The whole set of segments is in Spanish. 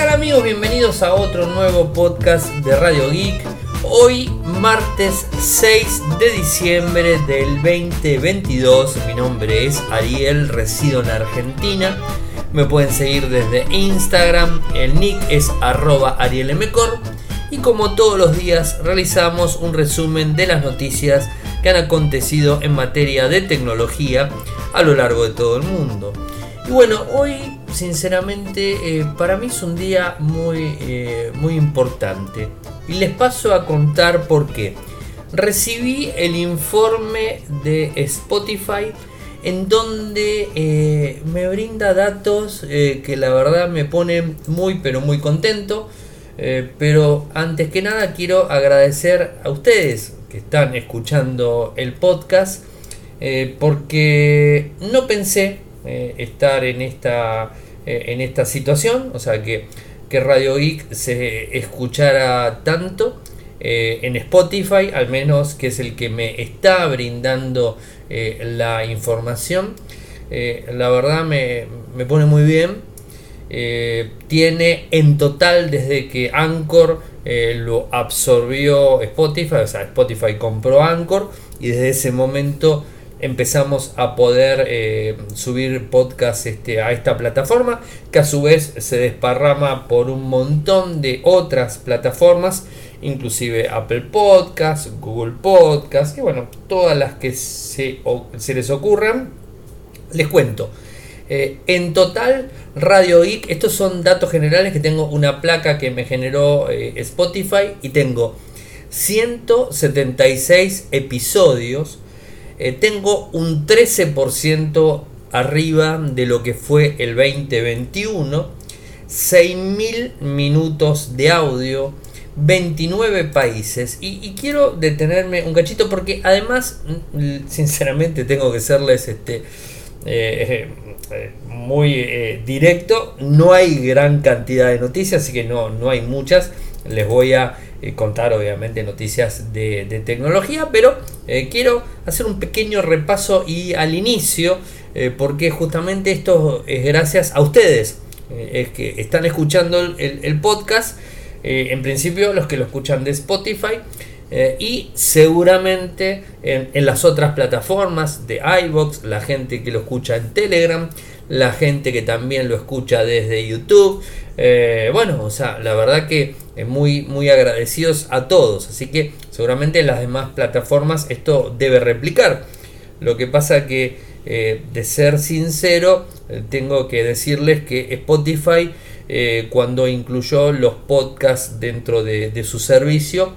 tal amigos? Bienvenidos a otro nuevo podcast de Radio Geek. Hoy martes 6 de diciembre del 2022. Mi nombre es Ariel, resido en Argentina. Me pueden seguir desde Instagram, el nick es arroba y como todos los días realizamos un resumen de las noticias que han acontecido en materia de tecnología a lo largo de todo el mundo. Y bueno, hoy sinceramente eh, para mí es un día muy, eh, muy importante. Y les paso a contar por qué. Recibí el informe de Spotify en donde eh, me brinda datos que la verdad me ponen muy pero muy contento. pero antes que nada quiero agradecer a ustedes que están escuchando el podcast porque no pensé eh, estar en esta, eh, en esta situación, o sea que, que Radio Geek se escuchara tanto eh, en Spotify, al menos que es el que me está brindando la información. la verdad me, me, pone muy bien. tiene en total desde que Anchor lo absorbió Spotify, o sea, Spotify compró Anchor y desde ese momento empezamos a poder eh, subir podcast este, a esta plataforma que a su vez se desparrama por un montón de otras plataformas inclusive Apple Podcast, Google Podcast y bueno, todas las que se, se les ocurran les cuento. Eh, en total Radio Geek, estos son datos generales que tengo una placa que me generó eh, Spotify y tengo 176 episodios eh, tengo un 13% arriba de lo que fue el 2021, 6.000 minutos de audio, 29 países. Y, quiero detenerme un cachito porque además, mm, sinceramente, tengo que serles este, eh, eh, muy directo. No hay gran cantidad de noticias, así que no, no hay muchas. Les voy a eh, contar obviamente noticias de, tecnología, pero eh, quiero hacer un pequeño repaso y al inicio, eh, porque justamente esto es gracias a ustedes, es que están escuchando el, podcast, en principio los que lo escuchan de Spotify, y seguramente en, en, las otras plataformas de iBox, la gente que lo escucha en Telegram, la gente que también lo escucha desde YouTube. Eh, bueno, o sea, la verdad que muy, muy agradecidos a todos. Así que seguramente en las demás plataformas esto debe replicar. Lo que pasa que, eh, de ser sincero, eh, tengo que decirles que Spotify, cuando incluyó los podcasts dentro de, de su servicio,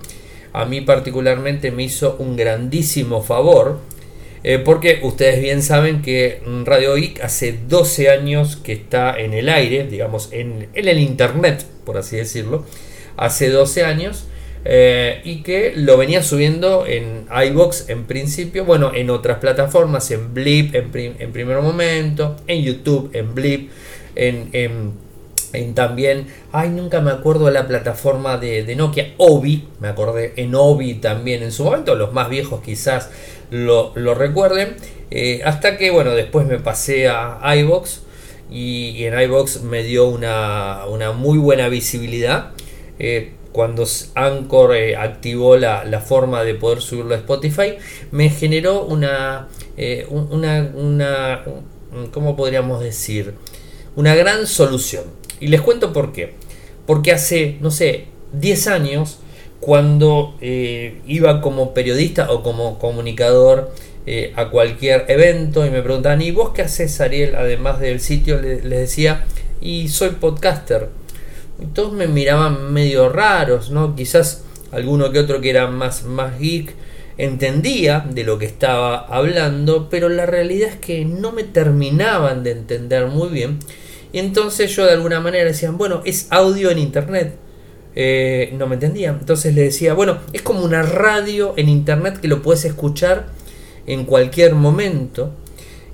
a mí particularmente me hizo un grandísimo favor eh, porque ustedes bien saben que Radio Geek hace 12 años que está en el aire, digamos, en, el internet, por así decirlo. Hace 12 años. Eh, y que lo venía subiendo en iBox en principio, bueno, en otras plataformas, en Blip en, primer momento, en YouTube, en Blip, en, también, ay, nunca me acuerdo de la plataforma de, Nokia, Obi, me acordé, en Obi también en su momento, los más viejos quizás lo, recuerden. Eh, hasta que, bueno, después me pasé a iBox y, en iBox me dio una, muy buena visibilidad. Eh, cuando Anchor eh, activó la, forma de poder subirlo a Spotify, me generó una, una, una, ¿cómo podríamos decir? Una gran solución. Y les cuento por qué. Porque hace, no sé, 10 años cuando eh, iba como periodista o como comunicador eh, a cualquier evento y me preguntaban, ¿y vos qué haces, Ariel? Además del sitio, les, decía, y soy podcaster. Y todos me miraban medio raros, ¿no? Quizás alguno que otro que era más, más geek entendía de lo que estaba hablando, pero la realidad es que no me terminaban de entender muy bien. Y entonces yo de alguna manera decían, bueno, es audio en internet. Eh, no me entendía. Entonces le decía, bueno, es como una radio en internet que lo puedes escuchar en cualquier momento.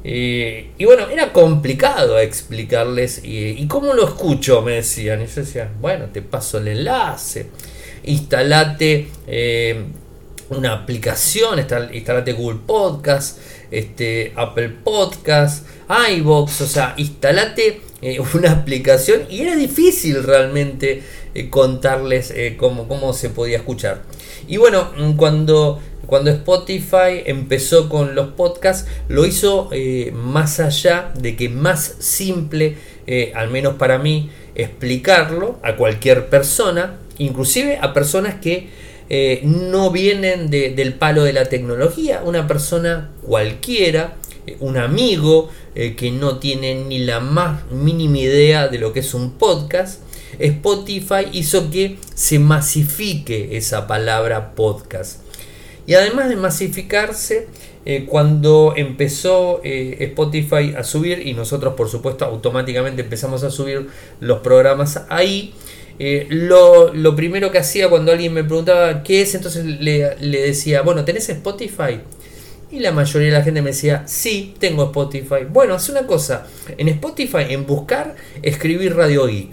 Eh, y bueno, era complicado explicarles. Y, cómo lo escucho? Me decían. Y yo decía, bueno, te paso el enlace. Instalate eh, una aplicación, instalate Google Podcast, este, Apple Podcast, iBox, o sea, instalate eh, una aplicación y era difícil realmente eh, contarles eh, cómo, cómo, se podía escuchar. Y bueno, mm, cuando, cuando Spotify empezó con los podcasts, lo hizo más allá de que más simple, al menos para mí, explicarlo a cualquier persona, inclusive a personas que no vienen del palo de la tecnología, una persona cualquiera, un amigo, eh, que no tienen ni la más mínima idea de lo que es un podcast, Spotify hizo que se masifique esa palabra podcast. Y además de masificarse, eh, cuando empezó eh, Spotify a subir, y nosotros por supuesto automáticamente empezamos a subir los programas ahí, lo, primero que hacía cuando alguien me preguntaba qué es, entonces le, le decía, bueno, ¿tenés Spotify? Y la mayoría de la gente me decía, sí, tengo Spotify. Bueno, hace una cosa, en Spotify, en buscar, escribir Radio Geek.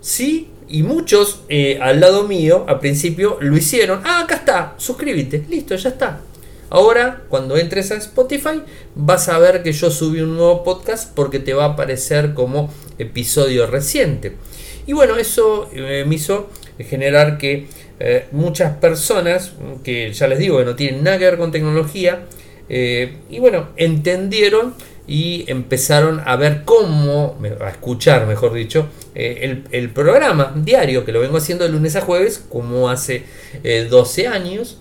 Sí, y muchos eh, al lado mío, al principio, lo hicieron. Ah, acá está, suscríbete, listo, ya está. Ahora, cuando entres a Spotify, vas a ver que yo subí un nuevo podcast porque te va a aparecer como episodio reciente. Y bueno, eso eh, me hizo generar que eh, muchas personas que ya les digo que no tienen nada que ver con tecnología eh, y bueno entendieron y empezaron a ver cómo, a escuchar mejor dicho, eh, el, programa diario que lo vengo haciendo de lunes a jueves como hace 12 años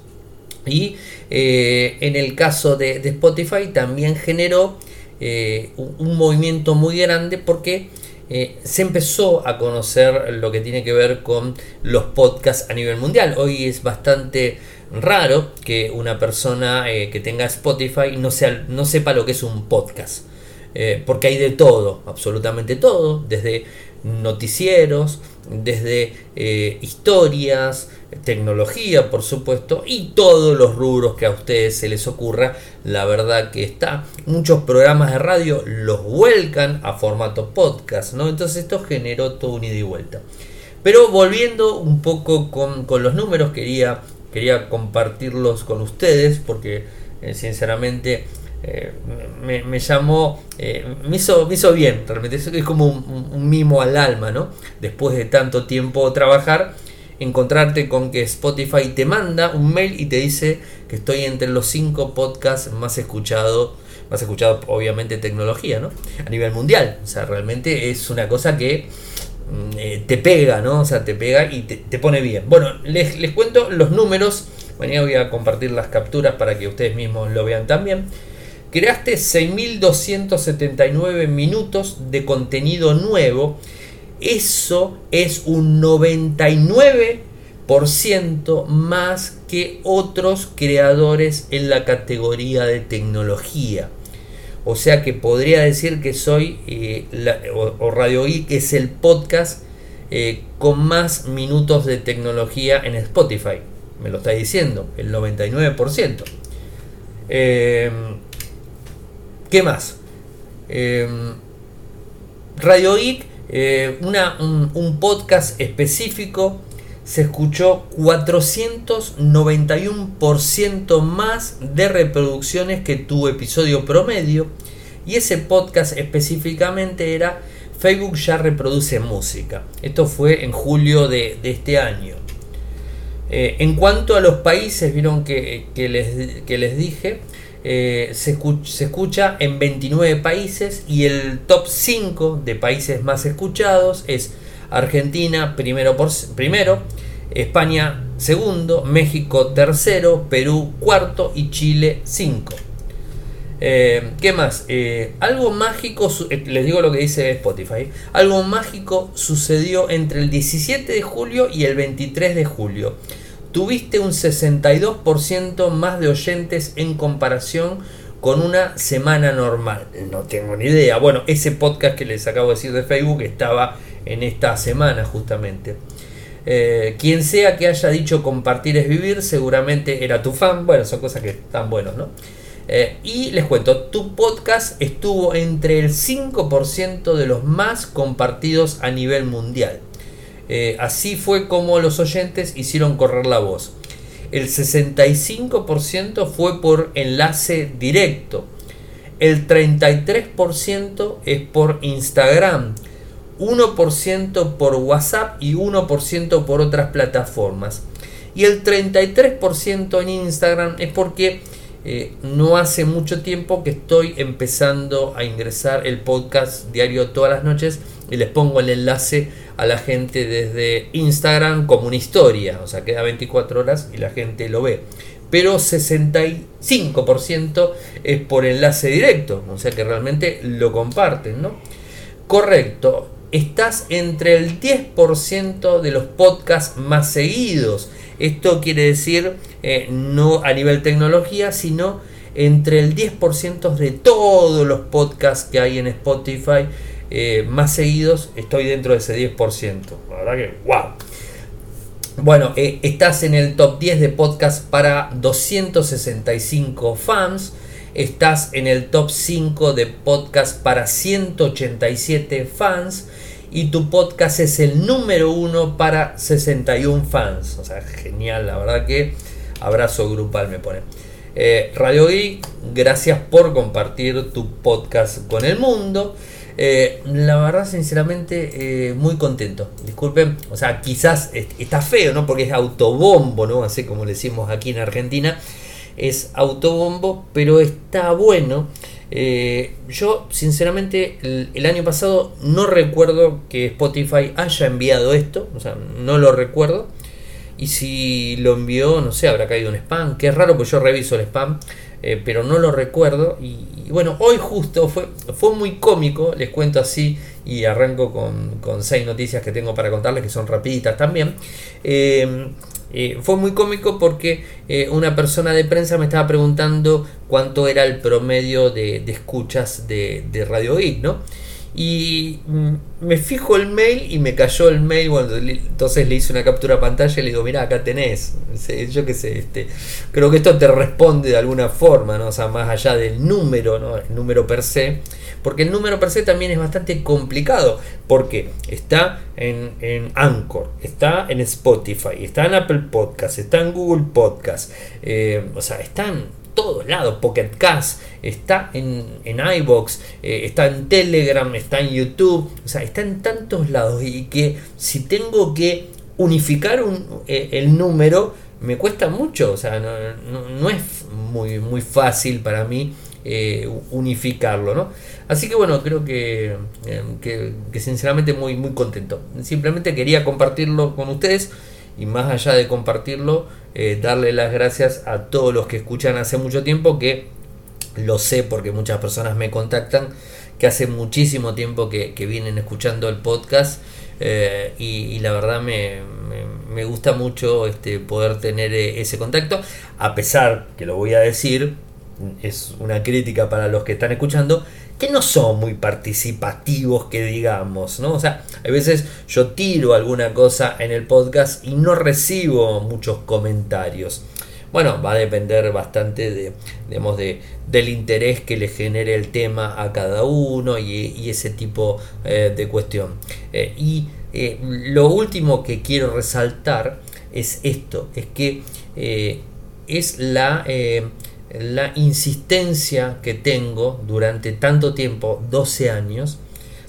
y en el caso de, Spotify también generó un movimiento muy grande porque eh, se empezó a conocer lo que tiene que ver con los podcasts a nivel mundial. Hoy es bastante raro que una persona eh, que tenga Spotify no, sea, no sepa lo que es un podcast. Eh, porque hay de todo, absolutamente todo, desde noticieros, desde historias, tecnología, por supuesto, y todos los rubros que a ustedes se les ocurra. La verdad que está. Muchos programas de radio los vuelcan a formato podcast, ¿no? Entonces esto generó todo un ida y vuelta. Pero volviendo un poco con, los números, quería, quería compartirlos con ustedes porque eh, sinceramente eh, me, llamó, eh, me, hizo, me hizo bien, realmente es como un, mimo al alma, ¿no? Después de tanto tiempo trabajar, encontrarte con que Spotify te manda un mail y te dice que estoy entre los cinco podcasts más escuchados, más escuchados obviamente tecnología, ¿no? A nivel mundial, o sea, realmente es una cosa que mm, eh, te pega, ¿no? O sea, te pega y te, pone bien. Bueno, les, les cuento los números, mañana voy a compartir las capturas para que ustedes mismos lo vean también. Creaste 6.279 minutos de contenido nuevo. Eso es un 99% más que otros creadores en la categoría de tecnología. O sea que podría decir que soy, eh, o, Radio Geek es el podcast eh, con más minutos de tecnología en Spotify. Me lo está diciendo, el 99%. Eh, ¿Qué más? Em, Radio Geek, eh, un, podcast específico, se escuchó 491% más de reproducciones que tu episodio promedio. Y ese podcast específicamente era Facebook ya reproduce música. Esto fue en julio de, este año. Eh, en cuanto a los países, vieron que, les, que les dije, eh, se, escucha, en 29 países y el top 5 de países más escuchados es Argentina primero, por, primero España segundo, México tercero, Perú cuarto y Chile 5. Eh, ¿Qué más? Eh, algo mágico, les digo lo que dice Spotify, algo mágico sucedió entre el 17 de julio y el 23 de julio tuviste un 62% más de oyentes en comparación con una semana normal. No tengo ni idea. Bueno, ese podcast que les acabo de decir de Facebook estaba en esta semana justamente. Eh, quien sea que haya dicho compartir es vivir, seguramente era tu fan. Bueno, son cosas que están buenos, ¿no? Eh, y les cuento, tu podcast estuvo entre el 5% de los más compartidos a nivel mundial. Eh, así fue como los oyentes hicieron correr la voz. El 65% fue por enlace directo. el 33% es por Instagram, 1% por WhatsApp y 1% por otras plataformas. Y el 33% en Instagram es porque eh, no hace mucho tiempo que estoy empezando a ingresar el podcast diario todas las noches y les pongo el enlace a la gente desde Instagram como una historia, o sea, queda 24 horas y la gente lo ve. Pero 65% es por enlace directo, o sea que realmente lo comparten, ¿no? Correcto, estás entre el 10% de los podcasts más seguidos. Esto quiere decir eh, no a nivel tecnología, sino entre el 10% de todos los podcasts que hay en Spotify eh, más seguidos, estoy dentro de ese 10%. La verdad que, wow. Bueno, eh, estás en el top 10 de podcast para 265 fans. Estás en el top 5 de podcast para 187 fans y tu podcast es el número uno para 61 fans. O sea, genial, la verdad que abrazo grupal me pone. Eh, Radio Geek, gracias por compartir tu podcast con el mundo. Eh, la verdad, sinceramente, eh, muy contento. Disculpen, o sea, quizás está feo, ¿no? Porque es autobombo, ¿no? Así como le decimos aquí en Argentina. Es autobombo, pero está bueno eh, yo, sinceramente, el, año pasado no recuerdo que Spotify haya enviado esto, o sea, no lo recuerdo. Y si lo envió, no sé, habrá caído un spam, que es raro porque yo reviso el spam, eh, pero no lo recuerdo. Y, bueno, hoy justo fue, fue muy cómico, les cuento así y arranco con, con seis noticias que tengo para contarles, que son rapiditas también. Eh, eh, fue muy cómico porque una persona de prensa me estaba preguntando cuánto era el promedio de, escuchas de, Radio Geek, ¿no? Y mm, me fijo el mail y me cayó el mail, entonces le hice una captura a pantalla y le digo, mira, acá tenés, yo qué sé, este, creo que esto te responde de alguna forma, ¿no? O sea, más allá del número, ¿no? El número per se porque el número per se también es bastante complicado, porque está en, en Anchor, está en Spotify, está en Apple Podcast, está en Google Podcast, eh, o sea, está en todos lados, Pocket Cast, está en, en iBox, eh, está en Telegram, está en YouTube, o sea, está en tantos lados y que si tengo que unificar un, eh, el número, me cuesta mucho, o sea, no, es muy, muy fácil para mí eh, unificarlo, ¿no? Así que bueno, creo que, eh, que, sinceramente muy, muy contento. Simplemente quería compartirlo con ustedes y más allá de compartirlo, eh, darle las gracias a todos los que escuchan hace mucho tiempo, que lo sé porque muchas personas me contactan, que hace muchísimo tiempo que, vienen escuchando el podcast y, la verdad me, me, gusta mucho este, poder tener ese contacto, a pesar que lo voy a decir, es una crítica para los que están escuchando, que no son muy participativos, que digamos, ¿no? O sea, a veces yo tiro alguna cosa en el podcast y no recibo muchos comentarios. Bueno, va a depender bastante de, digamos, de, del interés que le genere el tema a cada uno y, ese tipo eh, de cuestión. Eh, y eh, lo último que quiero resaltar es esto, es que es la la insistencia que tengo durante tanto tiempo, 12 años.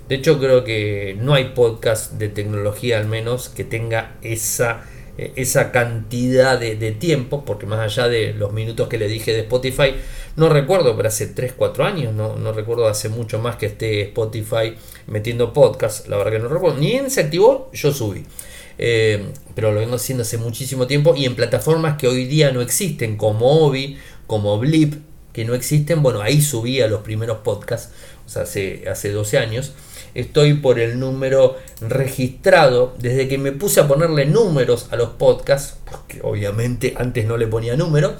De hecho, creo que no hay podcast de tecnología al menos que tenga esa, eh, esa cantidad de, tiempo, porque más allá de los minutos que le dije de Spotify, no recuerdo, pero hace 3, 4 años, no, no recuerdo hace mucho más que esté Spotify metiendo podcast, la verdad que no recuerdo, ni en se activó, yo subí. Eh, pero lo vengo haciendo hace muchísimo tiempo y en plataformas que hoy día no existen, como Obi como Blip, que no existen, bueno, ahí subía los primeros podcasts, o sea, hace, hace 12 años. Estoy por el número registrado, desde que me puse a ponerle números a los podcasts, porque obviamente antes no le ponía número,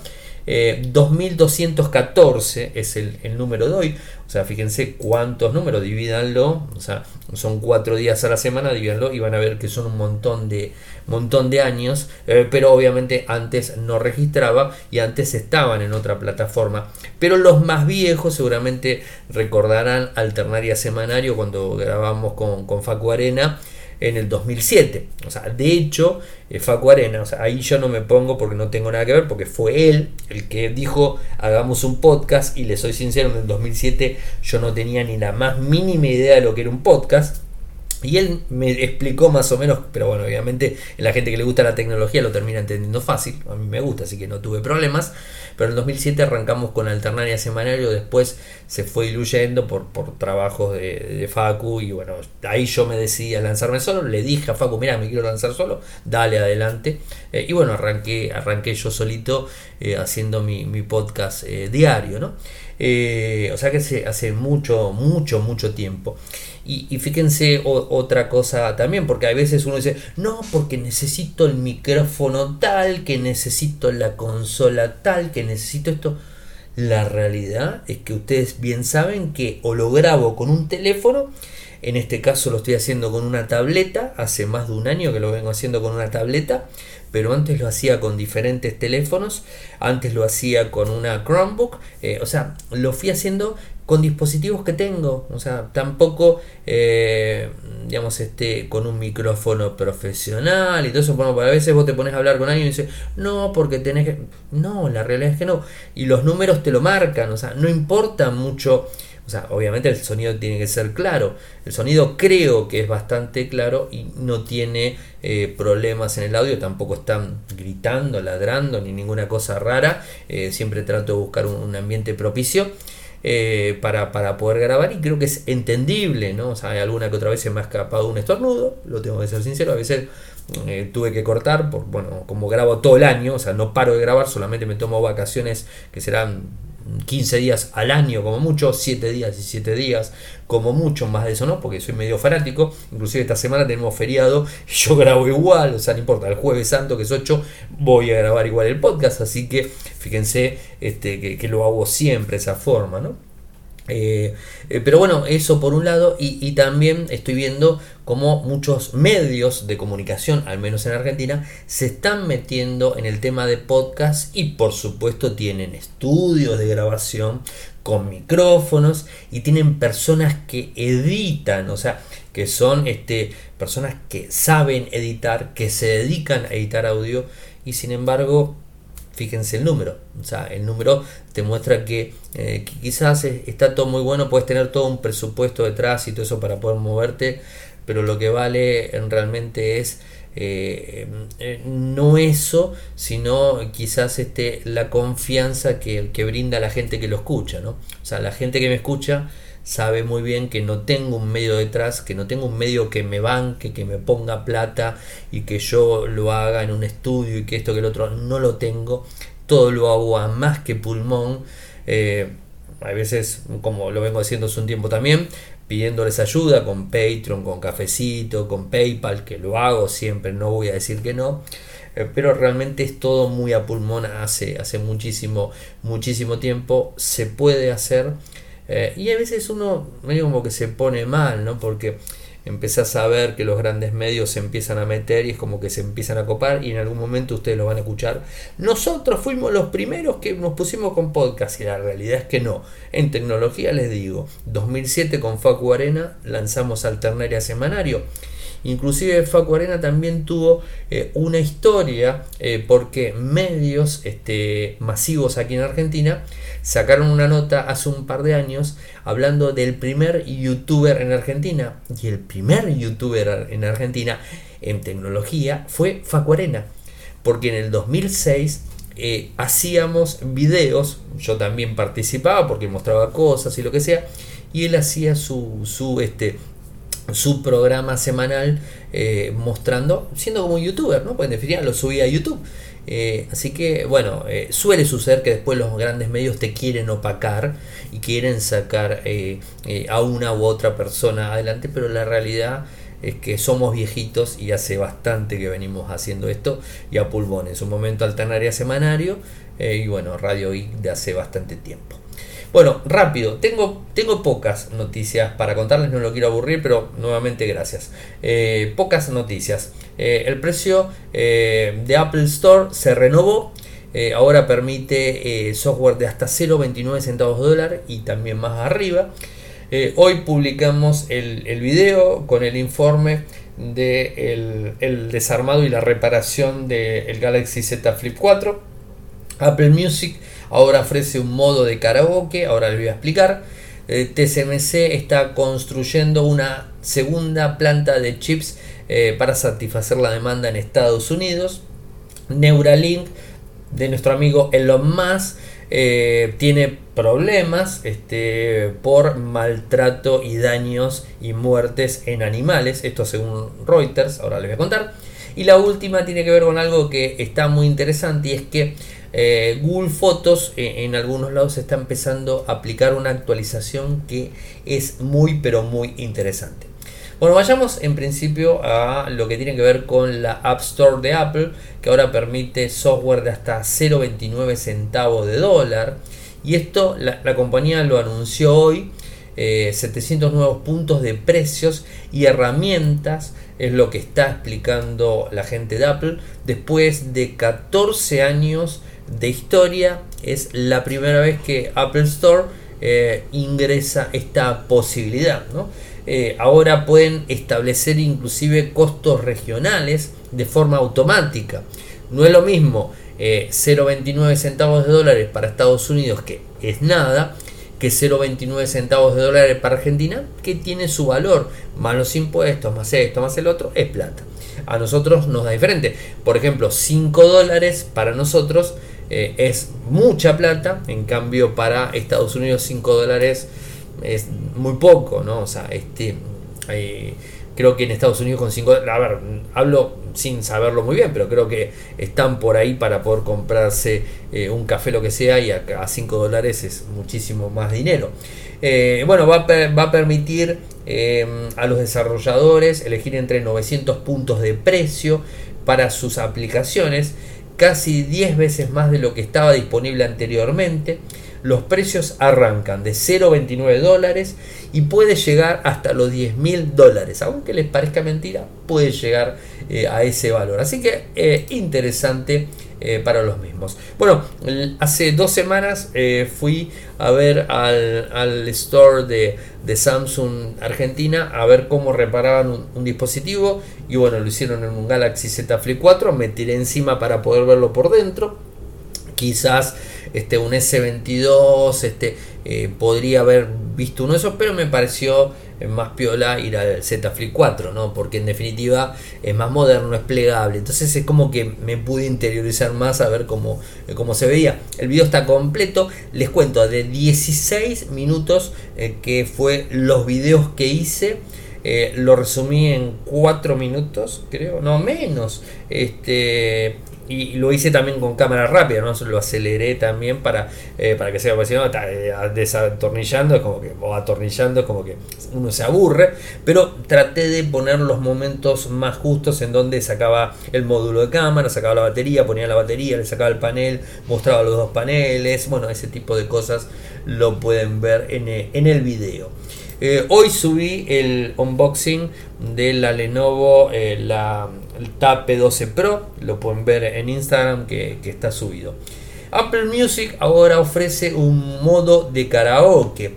2214 eh, es el, número de hoy. O sea, fíjense cuántos números, divídanlo. O sea, son cuatro días a la semana, divídanlo y van a ver que son un montón de, montón de años. Eh, pero obviamente antes no registraba y antes estaban en otra plataforma. Pero los más viejos seguramente recordarán Alternaria Semanario cuando grabamos con, con Facu Arena. En el 2007. O sea, de hecho, eh, Facu Arena, o sea, ahí yo no me pongo porque no tengo nada que ver, porque fue él el que dijo hagamos un podcast y le soy sincero, en el 2007 yo no tenía ni la más mínima idea de lo que era un podcast. Y él me explicó más o menos, pero bueno, obviamente la gente que le gusta la tecnología lo termina entendiendo fácil. A mí me gusta, así que no tuve problemas. Pero en el 2007 arrancamos con Alternaria Semanario, después se fue diluyendo por, por trabajos de, Facu. Y bueno, ahí yo me decidí a lanzarme solo. Le dije a Facu, mira, me quiero lanzar solo, dale adelante. Eh, y bueno, arranqué, arranqué yo solito eh, haciendo mi, mi podcast eh, diario, ¿no? O sea que hace, hace mucho, mucho, mucho tiempo. Y, fíjense otra cosa también, porque a veces uno dice, no, porque necesito el micrófono tal, que necesito la consola tal, que necesito esto. La realidad es que ustedes bien saben que o lo grabo con un teléfono, en este caso lo estoy haciendo con una tableta, hace más de un año que lo vengo haciendo con una tableta, pero antes lo hacía con diferentes teléfonos, antes lo hacía con una Chromebook, eh, o sea, lo fui haciendo con dispositivos que tengo, o sea, tampoco, eh, digamos, este, con un micrófono profesional y todo eso, bueno, a veces vos te pones a hablar con alguien y dices, no, porque tenés que, no, la realidad es que no, y los números te lo marcan, o sea, no importa mucho, o sea, obviamente el sonido tiene que ser claro, el sonido creo que es bastante claro y no tiene eh, problemas en el audio, tampoco están gritando, ladrando, ni ninguna cosa rara, eh, siempre trato de buscar un ambiente propicio. Eh, para, poder grabar y creo que es entendible, ¿no? O sea, alguna que otra vez se me ha escapado un estornudo, lo tengo que ser sincero, a veces tuve que cortar, por, bueno, como grabo todo el año, o sea, no paro de grabar, solamente me tomo vacaciones que serán 15 días al año como mucho, 7 días y 7 días como mucho, más de eso no, porque soy medio fanático, inclusive esta semana tenemos feriado y yo grabo igual, o sea, no importa, el jueves santo que es 8 voy a grabar igual el podcast, así que fíjense este, que, que lo hago siempre de esa forma, ¿no? Eh, eh, pero bueno, eso por un lado, y, también estoy viendo cómo muchos medios de comunicación, al menos en Argentina, se están metiendo en el tema de podcast y por supuesto tienen estudios de grabación con micrófonos y tienen personas que editan, o sea, que son este, personas que saben editar, que se dedican a editar audio y sin embargo fíjense el número. O sea, el número te muestra que, eh, quizás está todo muy bueno, puedes tener todo un presupuesto detrás y todo eso para poder moverte, pero lo que vale realmente es eh, eh, no eso, sino quizás este, la confianza que, que brinda la gente que lo escucha. ¿no? O sea, la gente que me escucha sabe muy bien que no tengo un medio detrás, que no tengo un medio que me banque, que me ponga plata y que yo lo haga en un estudio y que esto que el otro no lo tengo. Todo lo hago a más que pulmón. Eh, a veces, como lo vengo haciendo hace un tiempo también, pidiéndoles ayuda con Patreon, con Cafecito, con PayPal, que lo hago siempre, no voy a decir que no eh, pero realmente es todo muy a pulmón hace, hace muchísimo, muchísimo tiempo. Se puede hacer, eh, y a veces uno medio como que se pone mal, ¿no? Porque empezás a ver que los grandes medios se empiezan a meter y es como que se empiezan a copar y en algún momento ustedes lo van a escuchar. Nosotros fuimos los primeros que nos pusimos con podcast y la realidad es que no. En tecnología les digo, 2007 con Facu Arena lanzamos Alternaria Semanario Inclusive Facu Arena también tuvo eh, una historia eh, porque medios este, masivos aquí en Argentina sacaron una nota hace un par de años hablando del primer youtuber en Argentina. Y el primer youtuber en Argentina en tecnología fue Facu Arena. Porque en el 2006 eh, hacíamos videos, yo también participaba porque mostraba cosas y lo que sea, y él hacía su, su este, su programa semanal eh, mostrando, siendo como un youtuber, ¿no? Pues en definitiva lo subía a YouTube. Eh, así que, bueno, eh, suele suceder que después los grandes medios te quieren opacar y quieren sacar a una u otra persona adelante, pero la realidad es que somos viejitos y hace bastante que venimos haciendo esto y a pulmón. En su momento alternaria semanario y bueno, Radio I de hace bastante tiempo. Bueno, rápido, tengo, tengo pocas noticias para contarles, no lo quiero aburrir, pero nuevamente gracias. Eh, pocas noticias. Eh, el precio eh, de Apple Store se renovó. ahora permite software de hasta 0,29 centavos de dólar y también más arriba. hoy publicamos el, el video con el informe del el desarmado y la reparación del Galaxy Z Flip 4. Apple Music ahora ofrece un modo de karaoke, ahora les voy a explicar. Eh, TSMC está construyendo una segunda planta de chips eh, para satisfacer la demanda en Estados Unidos. Neuralink de nuestro amigo Elon Musk eh, tiene problemas este, por maltrato y daños y muertes en animales. Esto según Reuters, ahora les voy a contar. Y la última tiene que ver con algo que está muy interesante y es que eh, Google Fotos eh, en algunos lados está empezando a aplicar una actualización que es muy pero muy interesante. Bueno, vayamos en principio a lo que tiene que ver con la App Store de Apple, que ahora permite software de hasta 0,29 centavos de dólar. Y esto la, compañía lo anunció hoy. 700 eh, nuevos puntos de precios y herramientas es lo que está explicando la gente de Apple. Después de 14 años de historia, es la primera vez que Apple Store eh, ingresa esta posibilidad. ¿no? Eh, ahora pueden establecer inclusive costos regionales de forma automática. No es lo mismo 0,29 eh, centavos de dólares para Estados Unidos, que es nada, que 0,29 centavos de dólares para Argentina, que tiene su valor, más los impuestos, más esto, más el otro, es plata. A nosotros nos da diferente. Por ejemplo, 5 dólares para nosotros eh, es mucha plata, en cambio para Estados Unidos 5 dólares es muy poco, ¿no? O sea, este, eh, creo que en Estados Unidos con 5 a ver, hablo sin saberlo muy bien, pero creo que están por ahí para poder comprarse eh, un café, lo que sea, y a 5 dólares es muchísimo más dinero. Bueno, va a, va a permitir a los desarrolladores elegir entre 900 puntos de precio para sus aplicaciones, casi 10 veces más de lo que estaba disponible anteriormente los precios arrancan de 0,29 dólares y puede llegar hasta los 10 mil dólares. Aunque les parezca mentira, puede llegar eh, a ese valor. Así que eh, interesante eh, para los mismos. Bueno, hace dos semanas fui a ver al, store de, Samsung Argentina a ver cómo reparaban un, dispositivo. Y bueno, lo hicieron en un Galaxy Z Flip 4. Me tiré encima para poder verlo por dentro. Quizás este, un S22, este, eh, podría haber visto uno de esos, pero me pareció eh, más piola ir al Z Flip 4, ¿no? Porque en definitiva es más moderno, es plegable. Entonces es como que me pude interiorizar más a ver cómo, eh, cómo se veía. El video está completo, les cuento, de 16 minutos que fue los videos que hice. lo resumí en 4 minutos, creo, no menos. Este, y lo hice también con cámara rápida, ¿no? Lo aceleré también para, eh, para que sea, porque si eh, desatornillando, es como que, o atornillando, es como que uno se aburre, pero traté de poner los momentos más justos en donde sacaba el módulo de cámara, sacaba la batería, ponía la batería, le sacaba el panel, mostraba los dos paneles, bueno, ese tipo de cosas lo pueden ver en, eh, en el video. hoy subí el unboxing de la Lenovo, la el Tab P12 Pro, lo pueden ver en Instagram que, está subido. Apple Music ahora ofrece un modo de karaoke.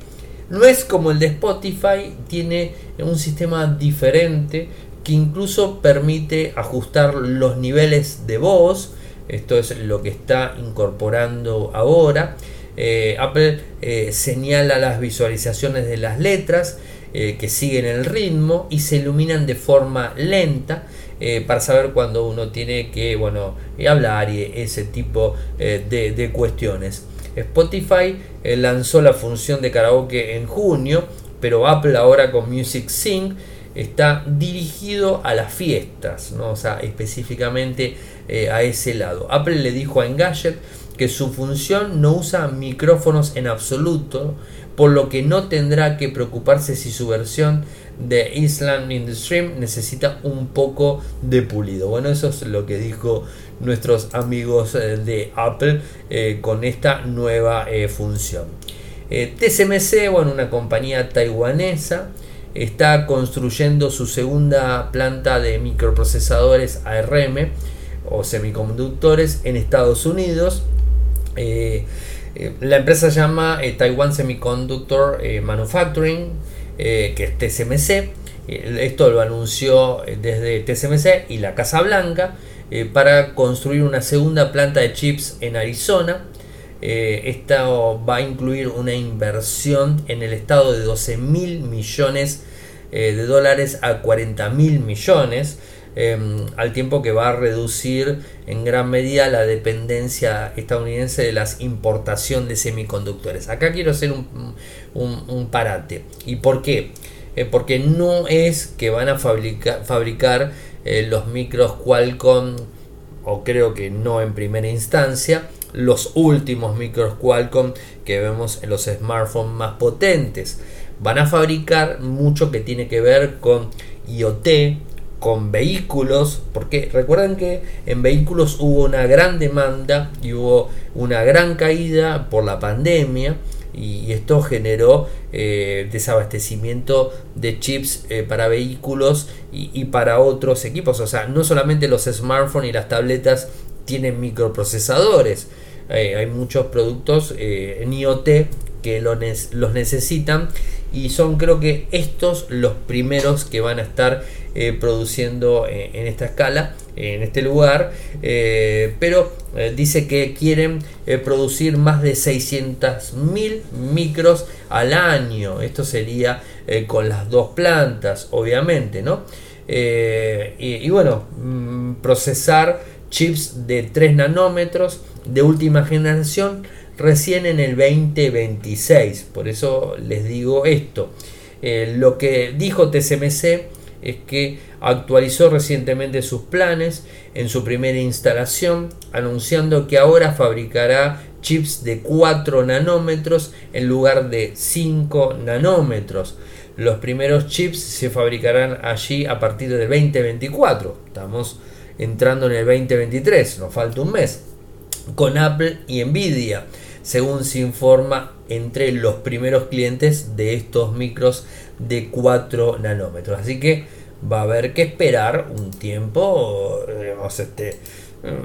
No es como el de Spotify, tiene un sistema diferente que incluso permite ajustar los niveles de voz. Esto es lo que está incorporando ahora. Eh, Apple eh, señala las visualizaciones de las letras eh, que siguen el ritmo y se iluminan de forma lenta eh, para saber cuando uno tiene que bueno, eh, hablar y ese tipo eh, de, cuestiones. Spotify lanzó la función de karaoke en junio, pero Apple ahora con Music Sync está dirigido a las fiestas, ¿no? o sea, específicamente a ese lado. Apple le dijo a Engadget que su función no usa micrófonos en absoluto, por lo que no tendrá que preocuparse si su versión de Island in the Stream necesita un poco de pulido. Bueno, eso es lo que dijo nuestros amigos eh, de Apple eh, con esta nueva eh, función. TSMC, bueno, una compañía taiwanesa, está construyendo su segunda planta de microprocesadores ARM o semiconductores en Estados Unidos. la empresa se llama Taiwan Semiconductor Manufacturing eh, que es TSMC, Esto lo anunció desde TSMC y la Casa Blanca para construir una segunda planta de chips en Arizona. esto va a incluir una inversión en el estado de 12 mil millones de dólares a 40 mil millones. Em, al tiempo que va a reducir en gran medida la dependencia estadounidense de las importación de semiconductores. Acá quiero hacer un, parate. ¿Y por qué? Eh, porque no es que van a fabricar eh, los micros Qualcomm, o creo que no en primera instancia, los últimos micros Qualcomm que vemos en los smartphones más potentes. Van a fabricar mucho que tiene que ver con IoT, con vehículos, porque recuerden que en vehículos hubo una gran demanda y hubo una gran caída por la pandemia y esto generó eh, desabastecimiento de chips eh, para vehículos y, para otros equipos. O sea, no solamente los smartphones y las tabletas tienen microprocesadores, eh, hay muchos productos en IoT que los necesitan y son creo que estos los primeros que van a estar eh, produciendo eh, en esta escala en este lugar eh, pero dice que quieren producir más de 600 mil micros al año esto sería con las dos plantas obviamente no y, bueno mm, procesar chips de 3 nanómetros de última generación recién en el 2026. Por eso les digo esto. Lo que dijo TSMC es que actualizó recientemente sus planes en su primera instalación, anunciando que ahora fabricará chips de 4 nanómetros en lugar de 5 nanómetros. Los primeros chips se fabricarán allí a partir del 2024. Estamos entrando en el 2023, nos falta un mes. Con Apple y Nvidia según se informa entre los primeros clientes de estos micros de 4 nanómetros. Así que va a haber que esperar un tiempo este,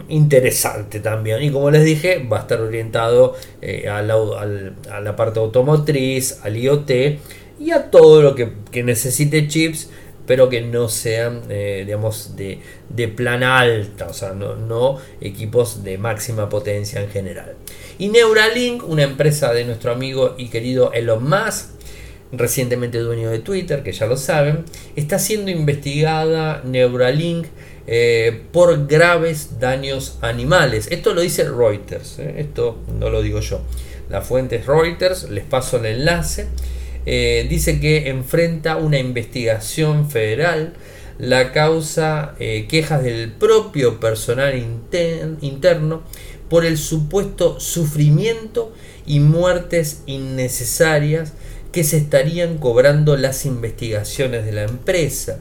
interesante también. Y como les dije, va a estar orientado eh, a, la, parte automotriz, al IoT y a todo lo que, necesite chips pero que no sean eh, digamos de, de plana alta, o sea, no, equipos de máxima potencia en general. Y Neuralink, una empresa de nuestro amigo y querido Elon Musk, recientemente dueño de Twitter, que ya lo saben, está siendo investigada Neuralink eh, por graves daños animales. Esto lo dice Reuters, eh, esto no lo digo yo. La fuente es Reuters, les paso el enlace. Eh, dice que enfrenta una investigación federal. La causa quejas del propio personal interno por el supuesto sufrimiento y muertes innecesarias que se estarían cobrando las investigaciones de la empresa.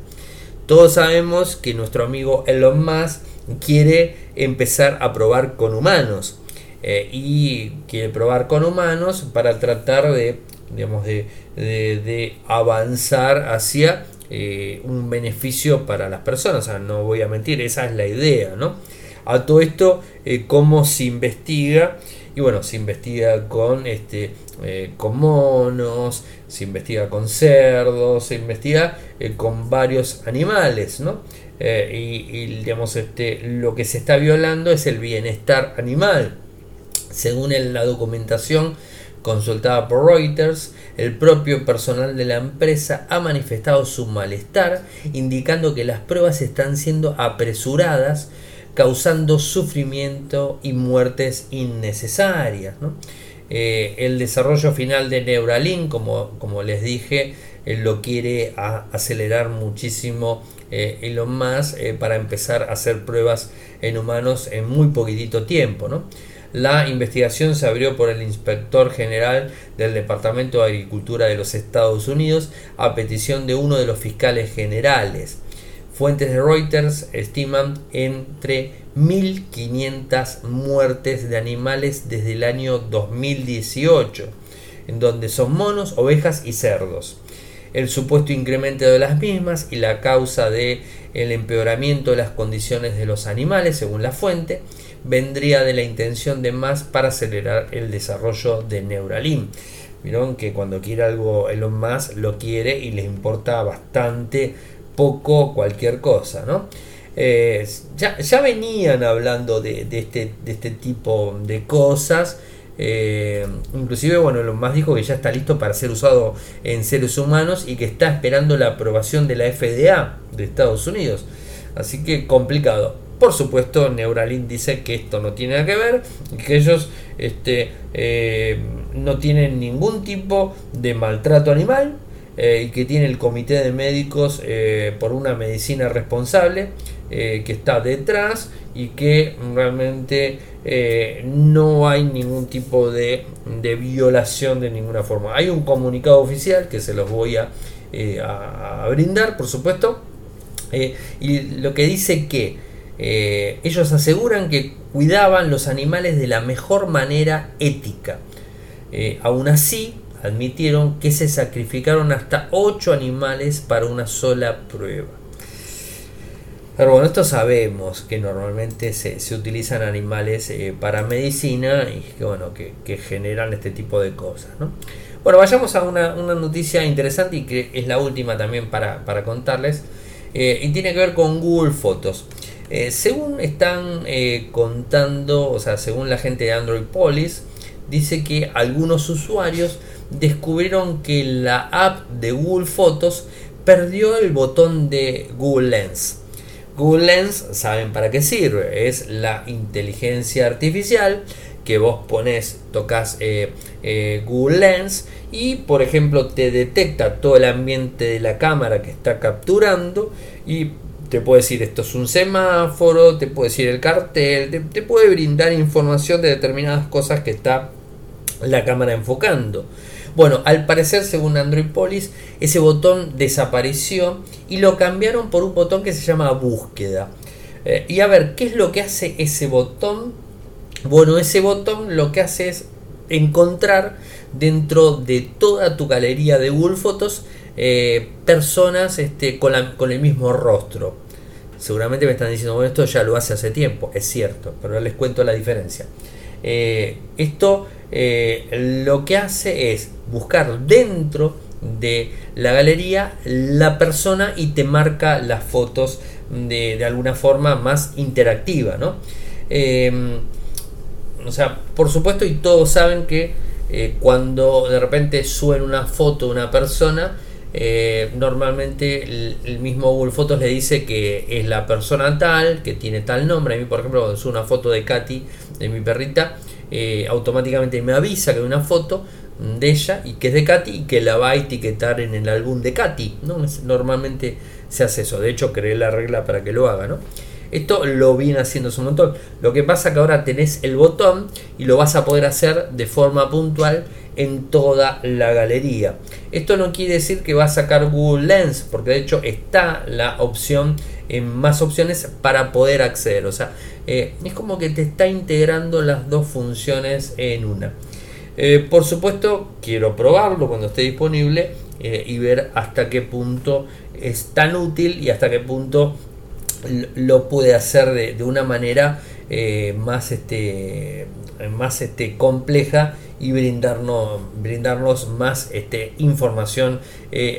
Todos sabemos que nuestro amigo Elon Musk quiere empezar a probar con humanos eh, y quiere probar con humanos para tratar de, digamos, de, avanzar hacia eh, un beneficio para las personas. no voy a mentir, esa es la idea. A todo esto, eh, cómo se investiga. Y bueno, se investiga con, este, eh, con monos, se investiga con cerdos, se investiga eh, con varios animales, ¿no? y, digamos, este, lo que se está violando es el bienestar animal. Según la documentación consultada por Reuters, el propio personal de la empresa ha manifestado su malestar, indicando que las pruebas están siendo apresuradas causando sufrimiento y muertes innecesarias. Eh, el desarrollo final de Neuralink, como, les dije, eh, lo quiere acelerar muchísimo eh, Elon Musk para empezar a hacer pruebas en humanos en muy poquitito tiempo. La investigación se abrió por el inspector general del Departamento de Agricultura de los Estados Unidos a petición de uno de los fiscales generales. Fuentes de Reuters estiman entre 1.500 muertes de animales desde el año 2018, en donde son monos, ovejas y cerdos. El supuesto incremento de las mismas y la causa de el empeoramiento de las condiciones de los animales, según la fuente, vendría de la intención de más para acelerar el desarrollo de Neuralink. Vieron que cuando quiere algo Elon Musk lo quiere y les importa bastante poco cualquier cosa, ¿no? Eh, ya, ya, venían hablando de, este, de este tipo de cosas. Eh, inclusive, bueno, lo más dijo que ya está listo para ser usado en seres humanos y que está esperando la aprobación de la FDA de Estados Unidos. Así que complicado. Por supuesto, Neuralink dice que esto no tiene nada que ver que ellos este, eh, no tienen ningún tipo de maltrato animal y que tiene el comité de médicos por una medicina responsable que está detrás y que realmente eh, no hay ningún tipo de, violación de ninguna forma. Hay un comunicado oficial que se los voy a, eh, brindar, por supuesto, eh, y lo que dice que ellos aseguran que cuidaban los animales de la mejor manera ética. aún así, admitieron que se sacrificaron hasta 8 animales para una sola prueba. Pero bueno, esto sabemos que normalmente se, utilizan animales eh, para medicina y que, bueno, que, generan este tipo de cosas. Bueno, vayamos a una, noticia interesante y que es la última también para, contarles. Eh, y tiene que ver con Google Fotos. Eh, según están contando, o sea, según la gente de Android Police, dice que algunos usuarios descubrieron que la app de Google Fotos perdió el botón de Google Lens. Google Lens, ¿saben para qué sirve? Es la inteligencia artificial que vos pones, tocas eh, eh, Google Lens y por ejemplo te detecta todo el ambiente de la cámara que está capturando y te puede decir esto es un semáforo, te puede decir el cartel, te puede brindar información de determinadas cosas que está la cámara enfocando. Bueno, al parecer, según Android Police, ese botón desapareció y lo cambiaron por un botón que se llama búsqueda. Eh, y a ver, ¿qué es lo que hace ese botón? Bueno, ese botón lo que hace es encontrar dentro de toda tu galería de Google Fotos eh, personas este, con, con el mismo rostro. Seguramente me están diciendo, bueno, esto ya lo hace hace tiempo, es cierto, pero les cuento la diferencia. Eh, esto eh, lo que hace es buscar dentro de la galería la persona y te marca las fotos de, alguna forma más interactiva, ¿no? Em, o sea, por supuesto, y todos saben que eh, cuando de repente suben una foto de una persona, normalmente el, mismo Google Fotos le dice que es la persona tal, que tiene tal nombre. A mí, por ejemplo, cuando subo una foto de Katy, de mi perrita, eh, automáticamente me avisa que hay una foto de ella y que es de Katy y que la va a etiquetar en el álbum de Katy. ¿no? Normalmente se hace eso. De hecho, creé la regla para que lo haga. ¿no? Esto lo viene haciendo un montón. Lo que pasa que ahora tenés el botón y lo vas a poder hacer de forma puntual en toda la galería. Esto no quiere decir que va a sacar Google Lens, porque de hecho está la opción en más opciones para poder acceder. O sea, eh, es como que te está integrando las dos funciones en una. Eh, por supuesto, quiero probarlo cuando esté disponible eh, y ver hasta qué punto es tan útil y hasta qué punto lo puede hacer de, una manera más, este, más este, compleja y brindarnos, brindarnos más este, información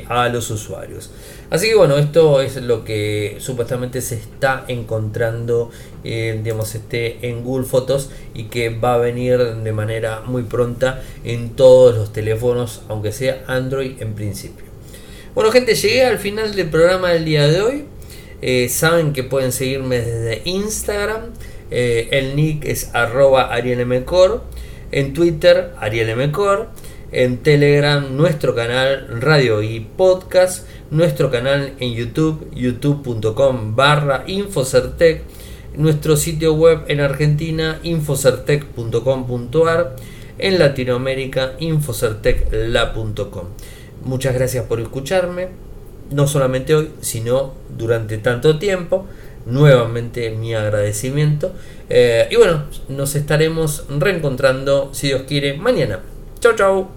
a los usuarios. Así que bueno, esto es lo que supuestamente se está encontrando eh, digamos, este, en Google Fotos y que va a venir de manera muy pronta en todos los teléfonos, aunque sea Android en principio. Bueno gente, llegué al final del programa del día de hoy. Eh, saben que pueden seguirme desde Instagram. Eh, el nick es arroba arielmcor. En Twitter, arielmcor. En Telegram, nuestro canal Radio y Podcast nuestro canal en YouTube, youtube.com barra Infocertec, nuestro sitio web en Argentina, infocertec.com.ar, en Latinoamérica, infocertecla.com. Muchas gracias por escucharme, no solamente hoy, sino durante tanto tiempo. Nuevamente mi agradecimiento. Eh, y bueno, nos estaremos reencontrando, si Dios quiere, mañana. Chao, chao.